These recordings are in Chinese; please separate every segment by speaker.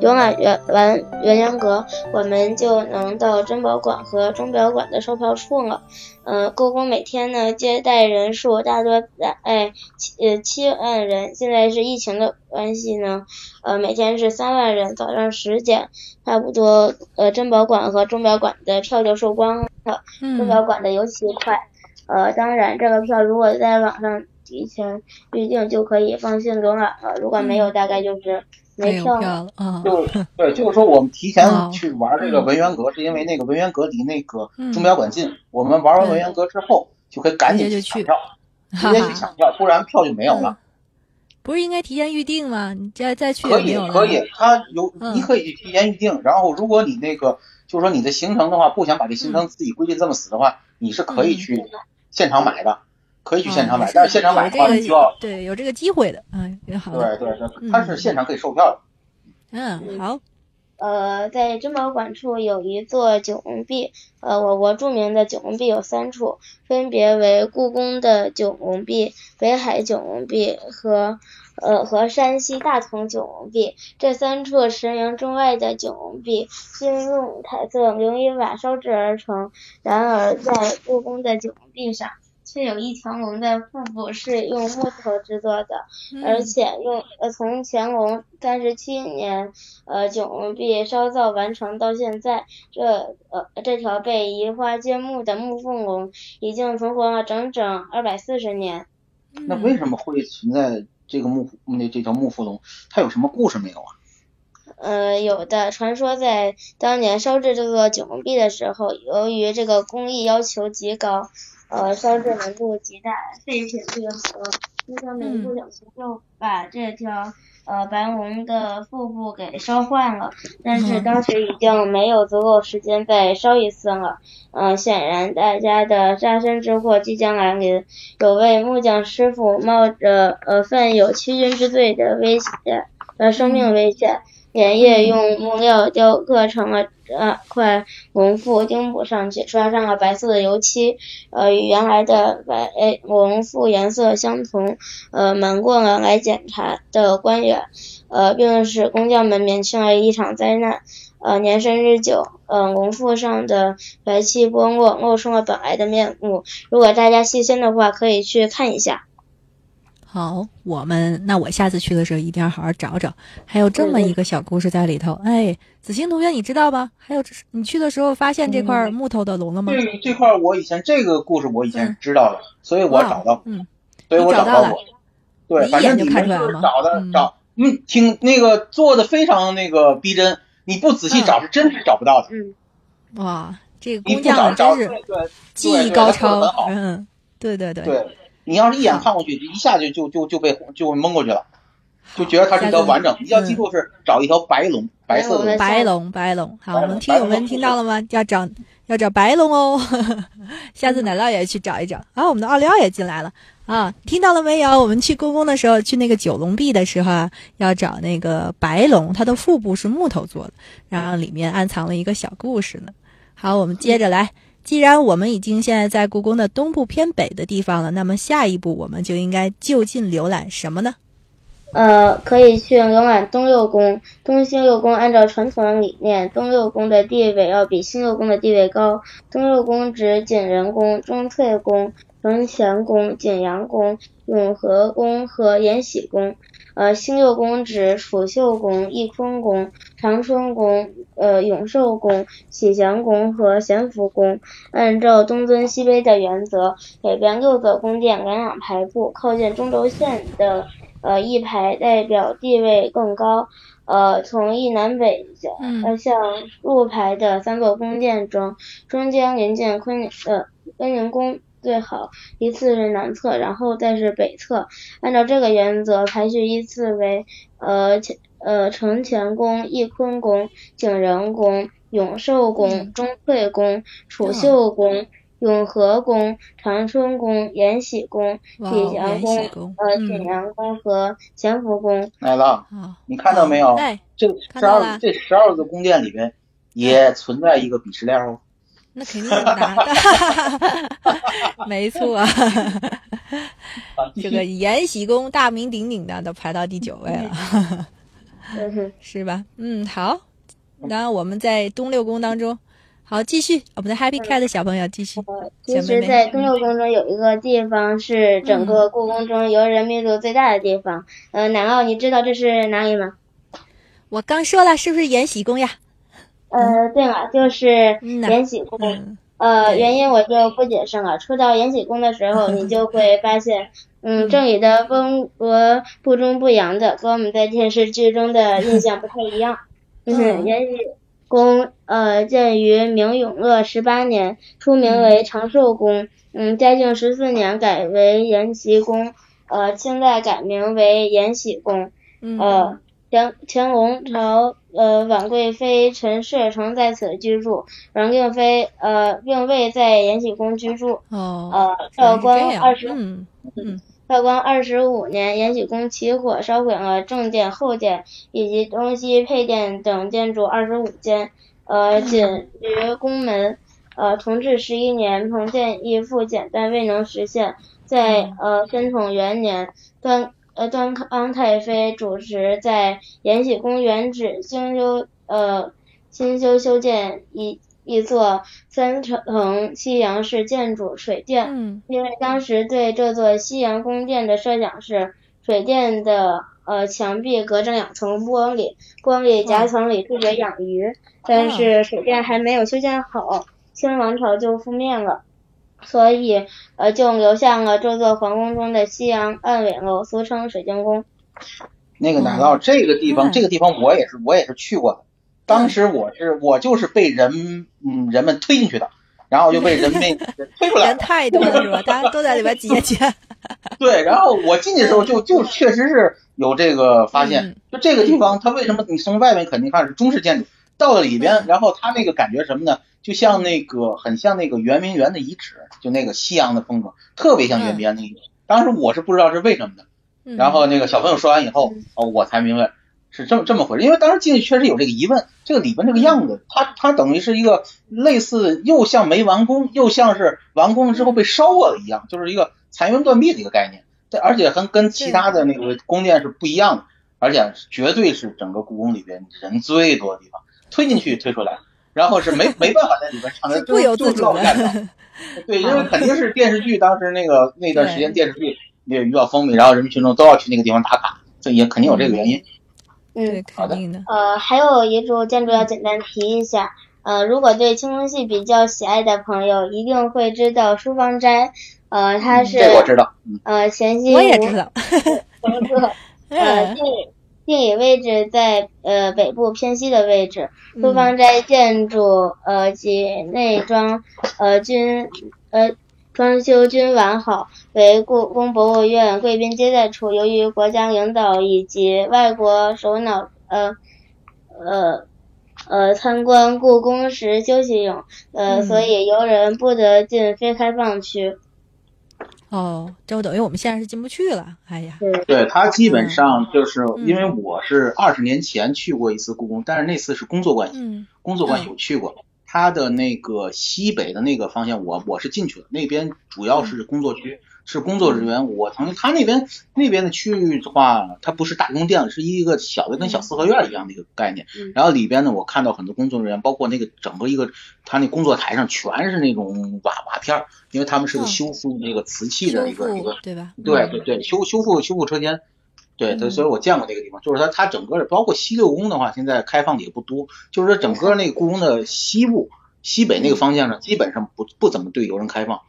Speaker 1: 游览完圆圆阁，我们就能到珍宝馆和钟表馆的售票处了。呃，故宫每天呢接待人数大多在哎七呃七万人，现在是疫情的关系呢，呃每天是三万人。早上十点差不多，呃珍宝馆和钟表馆的票就售光了，钟表馆的尤其快。呃，当然这个票如果在网上提前预定就可以放心浏览了，如果没有大概就是。
Speaker 2: 没票了啊！
Speaker 3: 就对，就是说我们提前去玩这个文渊阁，是因为那个文渊阁离那个钟表馆近。我们玩完文渊阁之后，就可以赶紧
Speaker 2: 去
Speaker 3: 抢票，直接去抢票，不然票就没有了。
Speaker 2: 不是应该提前预定吗？你再再去
Speaker 3: 可以可以，他有你可以提前预定。然后如果你那个就是说你的行程的话，不想把这行程自己规定这么死的话，你是可以去现场买的。可以去现场买，但是现场买的话需要
Speaker 2: 对有这个机会的，嗯，也好。
Speaker 3: 对对对，它是现场可以售票的。
Speaker 2: 嗯，好。
Speaker 1: 呃，在珍宝馆处有一座九龙壁，呃，我国著名的九龙壁有三处，分别为故宫的九龙壁、北海九龙壁和呃和山西大同九龙壁。这三处驰名中外的九龙壁，均用彩色琉璃瓦烧制而成。然而，在故宫的九龙壁上。却有一条龙的腹部是用木头制作的，而且用呃从乾隆三十七年呃九龙壁烧造完成到现在，这呃这条被移花接木的木凤龙已经存活了整整二百四十年。
Speaker 3: 那为什么会存在这个木那这条木凤龙？它有什么故事没有啊？
Speaker 1: 呃，有的传说在当年烧制这个九龙壁的时候，由于这个工艺要求极高。呃，烧制难度极大，废品率和那条民不小心就把这条呃白龙的腹部给烧坏了。但是当时已经没有足够时间再烧一次了。嗯，显然大家的杀身之祸即将来临。有位木匠师傅冒着呃犯有欺君之罪的危险呃生命危险。连夜用木料雕刻成了这块龙腹，钉补上去，刷上了白色的油漆，呃，与原来的白龙腹颜色相同。呃，瞒过了来检查的官员，呃，并使工匠们免去了一场灾难。呃，年深日久，呃，龙腹上的白漆剥落，露出了本来的面目。如果大家细心的话，可以去看一下。
Speaker 2: 好，我们那我下次去的时候一定要好好找找，还有这么一个小故事在里头。哎，子欣同学，你知道吧？还有你去的时候发现这块木头的龙了吗？
Speaker 3: 这这块我以前这个故事我以前知道了，所以我找到，
Speaker 2: 嗯，
Speaker 3: 所以我
Speaker 2: 找
Speaker 3: 到了。对，反正你们就是找的找，嗯，挺那个做的非常那个逼真，你不仔细找是真是找不到的。
Speaker 1: 嗯，
Speaker 2: 哇，这个工匠真是技艺高超，嗯，对对
Speaker 3: 对。对。你要是一眼看过去，一下就就就就被就蒙过去了，就觉得它是一条完整。你要记住是找一条白龙，白色的
Speaker 2: 白龙，白龙。好，我们听友们听到了吗？要找要找白龙哦。下次奶酪也去找一找。啊，我们的奥利奥也进来了啊，听到了没有？我们去故宫的时候，去那个九龙壁的时候啊，要找那个白龙，它的腹部是木头做的，然后里面暗藏了一个小故事呢。好，我们接着来。既然我们已经现在在故宫的东部偏北的地方了，那么下一步我们就应该就近浏览什么呢？
Speaker 1: 呃，可以去浏览东六宫。东新六宫按照传统的理念，东六宫的地位要比新六宫的地位高。东六宫指景仁宫、钟粹宫、承乾宫、景阳宫、永和宫和延禧宫。呃，新六宫指储秀宫、翊坤宫。长春宫、呃永寿宫、启祥宫和咸福宫，按照东尊西卑的原则，北边六座宫殿两两排布，靠近中轴线的呃一排代表地位更高。呃，从一南北呃向入排的三座宫殿中，中间临近坤呃坤宁宫最好，依次是南侧，然后再是北侧。按照这个原则排序依次为：呃前呃承乾宫、翊坤宫、景仁宫、永寿宫、中退宫、储秀宫。永和宫、长春宫、延禧宫、
Speaker 2: 济
Speaker 1: 阳宫、呃景阳宫和咸福宫。
Speaker 3: 来了，你看到没有？这十二这十二个宫殿里边也存在一个鄙视链哦。
Speaker 2: 那肯定能拿的，没错。这个延禧宫大名鼎鼎的都排到第九位了，是吧？嗯，好。那我们在东六宫当中。好，继续，我们的 Happy Cat 的小朋友继续。
Speaker 1: 其实，在东六宫中有一个地方是整个故宫中游人密度最大的地方。呃，南奥，你知道这是哪里吗？
Speaker 2: 我刚说了，是不是延禧宫呀？
Speaker 1: 呃，对了，就是延禧宫。呃，原因我就不解释了。初到延禧宫的时候，你就会 发现，嗯，这里的风格不中不洋的，跟我们在电视剧中的印象不太一样。嗯，延禧。宫呃建于明永乐十八年，初名为长寿宫。嗯，嘉靖十四年改为延禧宫。呃，清代改名为延禧宫。呃，乾乾隆朝呃婉贵妃陈氏曾在此居住，阮令妃呃并未在延禧宫居住。
Speaker 2: 哦，
Speaker 1: 呃，道光二十嗯嗯。道光二十五年，延禧宫起火，烧毁了正殿、后殿以及东西配殿等建筑二十五间，呃，仅于宫门。呃，同治十一年，彭建议复建，但未能实现。在呃宣统元年，端呃端康太妃主持在延禧宫原址新修呃新修修建一。一座三层西洋式建筑水殿，因为当时对这座西洋宫殿的设想是水殿的呃墙壁隔着两层玻璃，玻璃夹层里住着养鱼，但是水殿还没有修建好，清王朝就覆灭了，所以呃就流向了这座皇宫中的西洋暗尾楼，俗称水晶宫。
Speaker 3: 那个奶酪这个地方，这个地方我也是我也是去过的。当时我是我就是被人嗯人们推进去的，然后就被人们 推出来。
Speaker 2: 人太多了是吧？大家都在里边挤下去。
Speaker 3: 对，然后我进去的时候就就确实是有这个发现，就这个地方它为什么你从外面肯定看是中式建筑，到了里边，然后他那个感觉什么呢？就像那个很像那个圆明园的遗址，就那个西洋的风格，特别像圆明园那个。当时我是不知道是为什么的，然后那个小朋友说完以后，哦，我才明白。是这么这么回事，因为当时进去确实有这个疑问，这个里边这个样子，它它等于是一个类似又像没完工，又像是完工了之后被烧过的一样，就是一个残垣断壁的一个概念。这而且跟跟其他的那个宫殿是不一样的，而且绝对是整个故宫里边人最多的地方，推进去推出来，然后是没没办法在里边唱的，
Speaker 2: 不由自主
Speaker 3: 的。对，因为肯定是电视剧当时那个那段时间电视剧那个比较风靡，然后人民群众都要去那个地方打卡，这也肯定有这个原因。
Speaker 1: 嗯，
Speaker 2: 好的。
Speaker 1: 呃，还有一组建筑要简单提一下。呃，如果对清宫戏比较喜爱的朋友，一定会知道书房斋。呃，它是
Speaker 3: 这我知道。
Speaker 1: 呃，咸兴
Speaker 2: 我也知道。
Speaker 1: 呃，地 地理位置在呃北部偏西的位置。书芳斋建筑呃及内装呃均呃。装修均完好，为故宫博物院贵宾接待处。由于国家领导以及外国首脑呃呃呃参观故宫时休息用，呃，所以游人不得进非开放区。
Speaker 2: 哦，这不等于我们现在是进不去了？哎呀，
Speaker 1: 对，
Speaker 3: 他，基本上就是因为我是二十年前去过一次故宫，但是那次是工作关系，工作关系我去过。它的那个西北的那个方向，我我是进去了，那边主要是工作区，是工作人员。我曾经他那边那边的区域的话，它不是大宫殿，是一个小的跟小四合院一样的一个概念。然后里边呢，我看到很多工作人员，包括那个整个一个他那工作台上全是那种瓦瓦片，因为他们是个修复那个瓷器的一个一个，
Speaker 2: 对吧？
Speaker 3: 对对对，修修复修复车间。对，对，所以我见过那个地方，就是它，它整个包括西六宫的话，现在开放的也不多，就是说整个那个故宫的西部、西北那个方向上，基本上不不怎么对游人开放，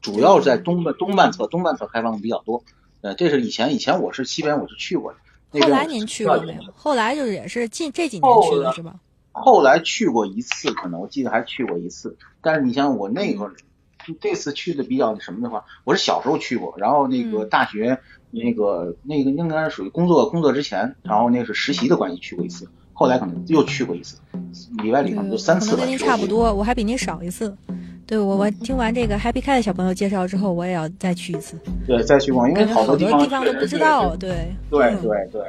Speaker 3: 主要是在东半东半侧，东半侧开放的比较多。呃，这是以前以前我是西边我是去过的，
Speaker 2: 后来您去过没有？后来就是也是近这几年去的是吧？
Speaker 3: 后来去过一次，可能我记得还去过一次，但是你像我那会儿这次去的比较什么的话，我是小时候去过，然后那个大学那个那个应该是属于工作工作之前，然后那是实习的关系去过一次，后来可能又去过一次，里外里可能就三次
Speaker 2: 吧。跟您差不多，我还比您少一次。对我，我听完这个 Happy Cat 小朋友介绍之后，我也要再去一次。
Speaker 3: 对，再去逛，因为好
Speaker 2: 多
Speaker 3: 地方
Speaker 2: 都不知道。对，
Speaker 3: 对对对。